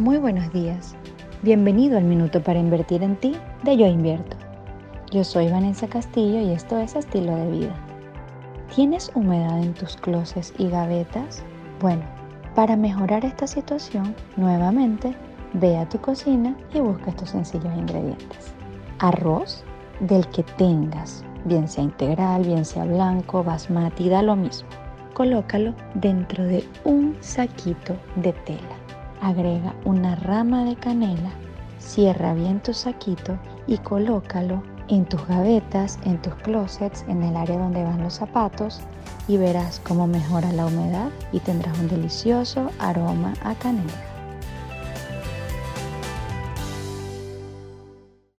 Muy buenos días. Bienvenido al Minuto para Invertir en Ti de Yo Invierto. Yo soy Vanessa Castillo y esto es Estilo de Vida. ¿Tienes humedad en tus closets y gavetas? Bueno, para mejorar esta situación, nuevamente, ve a tu cocina y busca estos sencillos ingredientes. Arroz, del que tengas, bien sea integral, bien sea blanco, basmati, da lo mismo. Colócalo dentro de un saquito de tela. Agrega una rama de canela, cierra bien tu saquito y colócalo en tus gavetas, en tus closets, en el área donde van los zapatos y verás cómo mejora la humedad y tendrás un delicioso aroma a canela.